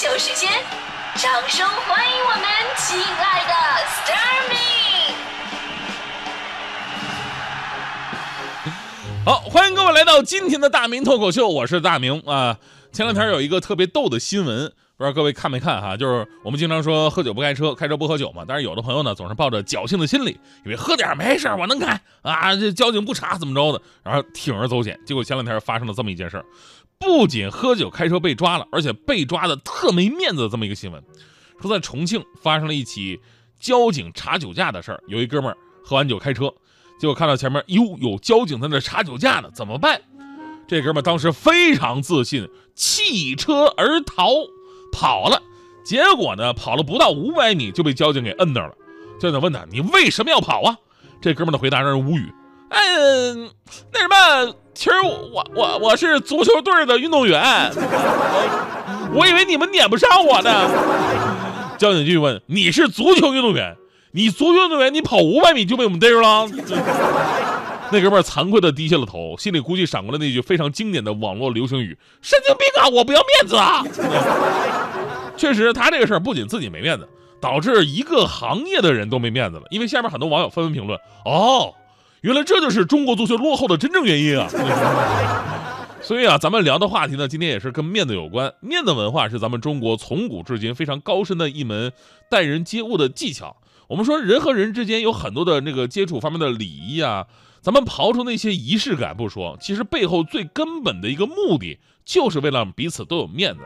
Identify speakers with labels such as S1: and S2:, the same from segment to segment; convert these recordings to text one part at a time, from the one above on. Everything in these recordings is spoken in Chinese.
S1: 秀时间，掌声欢迎我们亲爱的 s t a r m y
S2: 好，欢迎各位来到今天的大明脱口秀，我是大明啊。前两天有一个特别逗的新闻，不知道各位看没看哈？就是我们经常说喝酒不开车，开车不喝酒嘛。但是有的朋友呢，总是抱着侥幸的心理，以为喝点没事我能开啊，这交警不查怎么着的，然后铤而走险。结果前两天发生了这么一件事儿，不仅喝酒开车被抓了，而且被抓的特没面子的这么一个新闻，说在重庆发生了一起交警查酒驾的事儿。有一哥们儿喝完酒开车，结果看到前面哟有交警在那查酒驾呢，怎么办？这哥们当时非常自信，弃车而逃，跑了。结果呢，跑了不到五百米就被交警给摁那儿了。交警问他：“你为什么要跑啊？”这哥们的回答让人无语。嗯，那什么，其实我我我是足球队的运动员，我以为你们撵不上我呢。交警继续问：“你是足球运动员？你足球运动员，你跑五百米就被我们逮住了？”那哥们儿惭愧地低下了头，心里估计闪过了那句非常经典的网络流行语：“神经病啊，我不要面子啊！” 确实，他这个事儿不仅自己没面子，导致一个行业的人都没面子了。因为下面很多网友纷纷评论：“哦，原来这就是中国足球落后的真正原因啊！” 所以啊，咱们聊的话题呢，今天也是跟面子有关。面子文化是咱们中国从古至今非常高深的一门待人接物的技巧。我们说人和人之间有很多的那个接触方面的礼仪啊。咱们刨除那些仪式感不说，其实背后最根本的一个目的，就是为了彼此都有面子。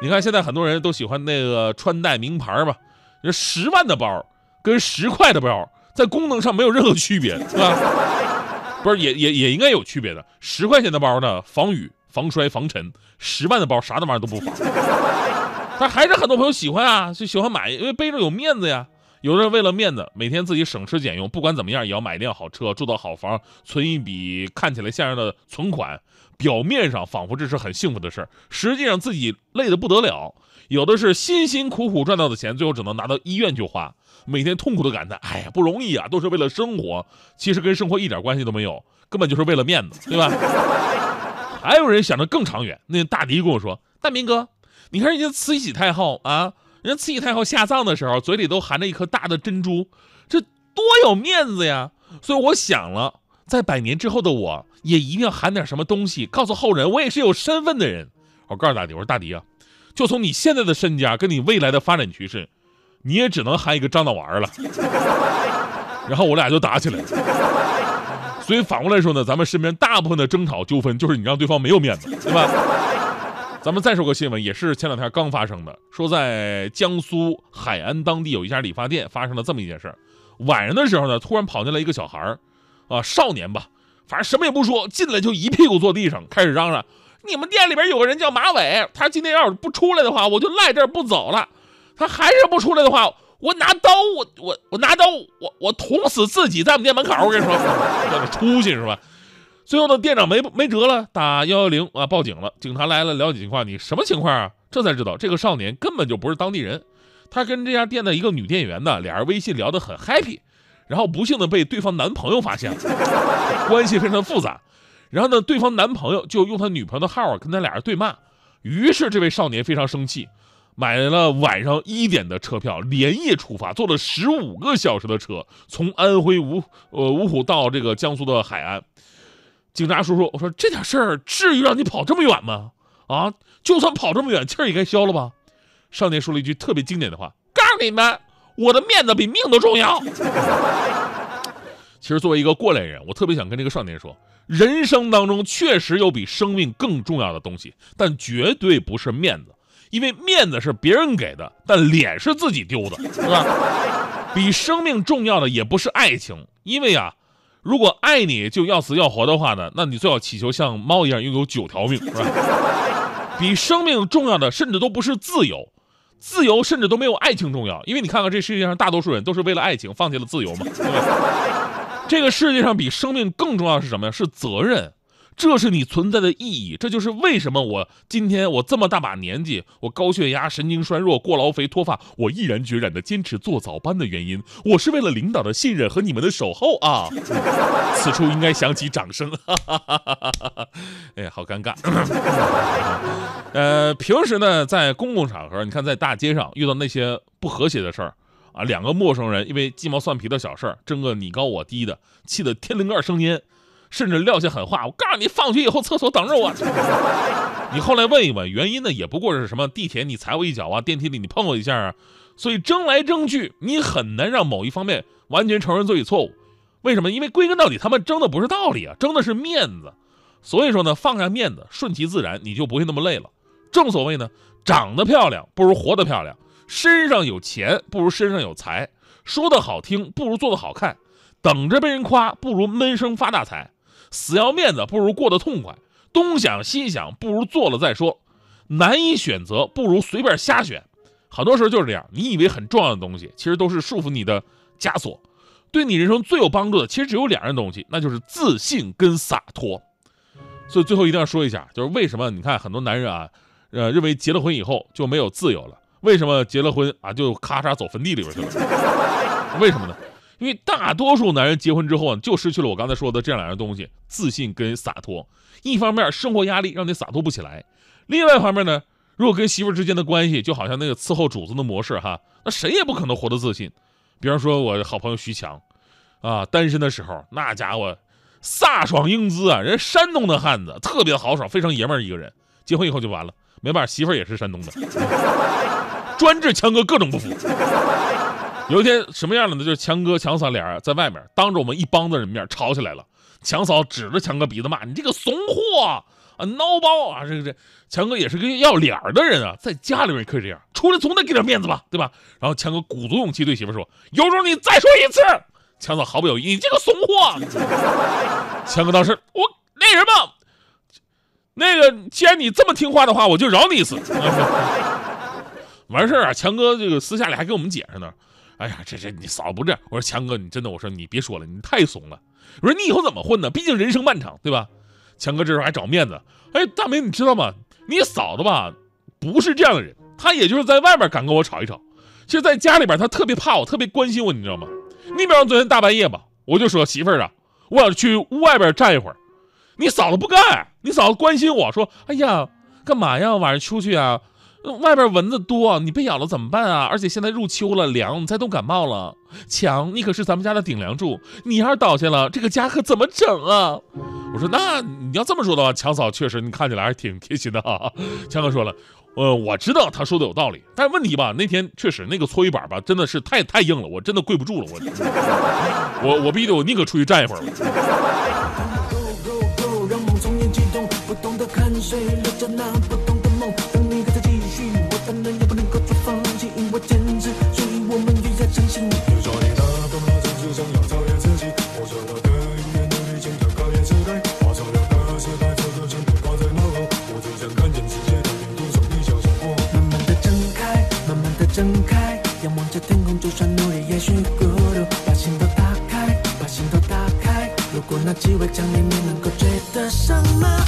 S2: 你看现在很多人都喜欢那个穿戴名牌吧，这十万的包跟十块的包在功能上没有任何区别，是吧？不是也也也应该有区别的。十块钱的包呢，防雨、防摔、防尘；十万的包啥的玩意都不防。但还是很多朋友喜欢啊，就喜欢买，因为背着有面子呀。有人为了面子，每天自己省吃俭用，不管怎么样也要买一辆好车，住到好房，存一笔看起来像样的存款。表面上仿佛这是很幸福的事儿，实际上自己累得不得了。有的是辛辛苦苦赚到的钱，最后只能拿到医院去花，每天痛苦的感叹：“哎呀，不容易啊，都是为了生活。”其实跟生活一点关系都没有，根本就是为了面子，对吧？还有人想着更长远。那大迪跟我说：“大明哥，你看人家慈禧太后啊。”人慈禧太后下葬的时候，嘴里都含着一颗大的珍珠，这多有面子呀！所以我想了，在百年之后的我，也一定要含点什么东西，告诉后人我也是有身份的人。我告诉大迪，我说大迪啊，就从你现在的身家跟你未来的发展趋势，你也只能含一个张脑丸了。然后我俩就打起来了。所以反过来说呢，咱们身边大部分的争吵纠纷，就是你让对方没有面子，对吧？咱们再说个新闻，也是前两天刚发生的，说在江苏海安当地有一家理发店发生了这么一件事儿。晚上的时候呢，突然跑进来一个小孩儿，啊，少年吧，反正什么也不说，进来就一屁股坐地上，开始嚷嚷：“你们店里边有个人叫马伟，他今天要是不出来的话，我就赖这儿不走了。他还是不出来的话，我拿刀，我我我拿刀，我我捅死自己在我们店门口。我跟你说，有点出息是吧？”最后呢，店长没没辙了，打幺幺零啊，报警了。警察来了，了解情况，你什么情况啊？这才知道这个少年根本就不是当地人，他跟这家店的一个女店员呢，俩人微信聊得很 happy，然后不幸的被对方男朋友发现了，关系非常复杂。然后呢，对方男朋友就用他女朋友的号啊跟他俩人对骂，于是这位少年非常生气，买了晚上一点的车票，连夜出发，坐了十五个小时的车，从安徽芜呃芜湖到这个江苏的海安。警察叔叔，我说这点事儿至于让你跑这么远吗？啊，就算跑这么远，气儿也该消了吧？少年说了一句特别经典的话：“告诉你们，我的面子比命都重要。”其实作为一个过来人，我特别想跟这个少年说，人生当中确实有比生命更重要的东西，但绝对不是面子，因为面子是别人给的，但脸是自己丢的，是吧？比生命重要的也不是爱情，因为啊。如果爱你就要死要活的话呢，那你最好祈求像猫一样拥有九条命，是吧？比生命重要的甚至都不是自由，自由甚至都没有爱情重要。因为你看看这世界上大多数人都是为了爱情放弃了自由嘛，对吧？这个世界上比生命更重要的是什么呀？是责任。这是你存在的意义，这就是为什么我今天我这么大把年纪，我高血压、神经衰弱、过劳肥、脱发，我毅然决然的坚持做早班的原因。我是为了领导的信任和你们的守候啊！此处应该响起掌声。哈哈哈哎呀，好尴尬。呃，平时呢，在公共场合，你看在大街上遇到那些不和谐的事儿啊，两个陌生人因为鸡毛蒜皮的小事儿争个你高我低的，气得天灵盖生烟。甚至撂下狠话，我告诉你，放学以后厕所等着我。你后来问一问原因呢，也不过是什么地铁你踩我一脚啊，电梯里你碰我一下啊，所以争来争去，你很难让某一方面完全承认自己错误。为什么？因为归根到底，他们争的不是道理啊，争的是面子。所以说呢，放下面子，顺其自然，你就不会那么累了。正所谓呢，长得漂亮不如活得漂亮，身上有钱不如身上有财，说的好听不如做的好看，等着被人夸不如闷声发大财。死要面子不如过得痛快，东想西想不如做了再说，难以选择不如随便瞎选，很多时候就是这样。你以为很重要的东西，其实都是束缚你的枷锁。对你人生最有帮助的，其实只有两样东西，那就是自信跟洒脱。所以最后一定要说一下，就是为什么你看很多男人啊，呃，认为结了婚以后就没有自由了？为什么结了婚啊就咔嚓走坟地里边去了？为什么呢？因为大多数男人结婚之后啊，就失去了我刚才说的这两样东西：自信跟洒脱。一方面，生活压力让你洒脱不起来；另外一方面呢，如果跟媳妇之间的关系就好像那个伺候主子的模式哈，那谁也不可能活得自信。比方说，我好朋友徐强，啊，单身的时候那家伙飒爽英姿啊，人山东的汉子，特别豪爽，非常爷们儿一个人。结婚以后就完了，没办法，媳妇儿也是山东的，专治强哥各种不服。有一天什么样的呢？就是强哥、强嫂俩在外面当着我们一帮子人面吵起来了。强嫂指着强哥鼻子骂：“你这个怂货啊，孬包啊！”这个这强哥也是个要脸的人啊，在家里面也可以这样，出来总得给点面子吧，对吧？然后强哥鼓足勇气对媳妇说：“有种你再说一次！”强嫂毫不犹豫：“你这个怂货！” 强哥当时我那什么，那个既然你这么听话的话，我就饶你一次。完事儿啊，强哥这个私下里还给我们解释呢。哎呀，这这你嫂子不这样。我说强哥，你真的，我说你别说了，你太怂了。我说你以后怎么混呢？毕竟人生漫长，对吧？强哥这时候还找面子。哎，大明，你知道吗？你嫂子吧，不是这样的人。她也就是在外面敢跟我吵一吵，其实在家里边她特别怕我，特别关心我，你知道吗？你比方昨天大半夜吧，我就说媳妇儿啊，我想去屋外边站一会儿。你嫂子不干，你嫂子关心我说，哎呀，干嘛呀？晚上出去啊？外边蚊子多，你被咬了怎么办啊？而且现在入秋了，凉，你再冻感冒了。强，你可是咱们家的顶梁柱，你要是倒下了，这个家可怎么整啊？我说，那你要这么说的话，强嫂确实你看起来还是挺贴心的哈。强哥说了，呃，我知道他说的有道理，但是问题吧，那天确实那个搓衣板吧，真的是太太硬了，我真的跪不住了，我我我必须得我宁可出去站一会儿。
S3: 我们一再珍惜你。你
S4: 说你打不赢，总是想要超越自己。我说我的应该努力，坚强，考验时代。画上了的期待，这个承诺挂在哪？我只想看见世界的另一角，一笑经过。
S3: 慢慢的睁开，慢慢的睁开，仰望着天空，就算努力，也许孤独。把心都打开，把心都打开，如果那机会降临，你能够追得上吗？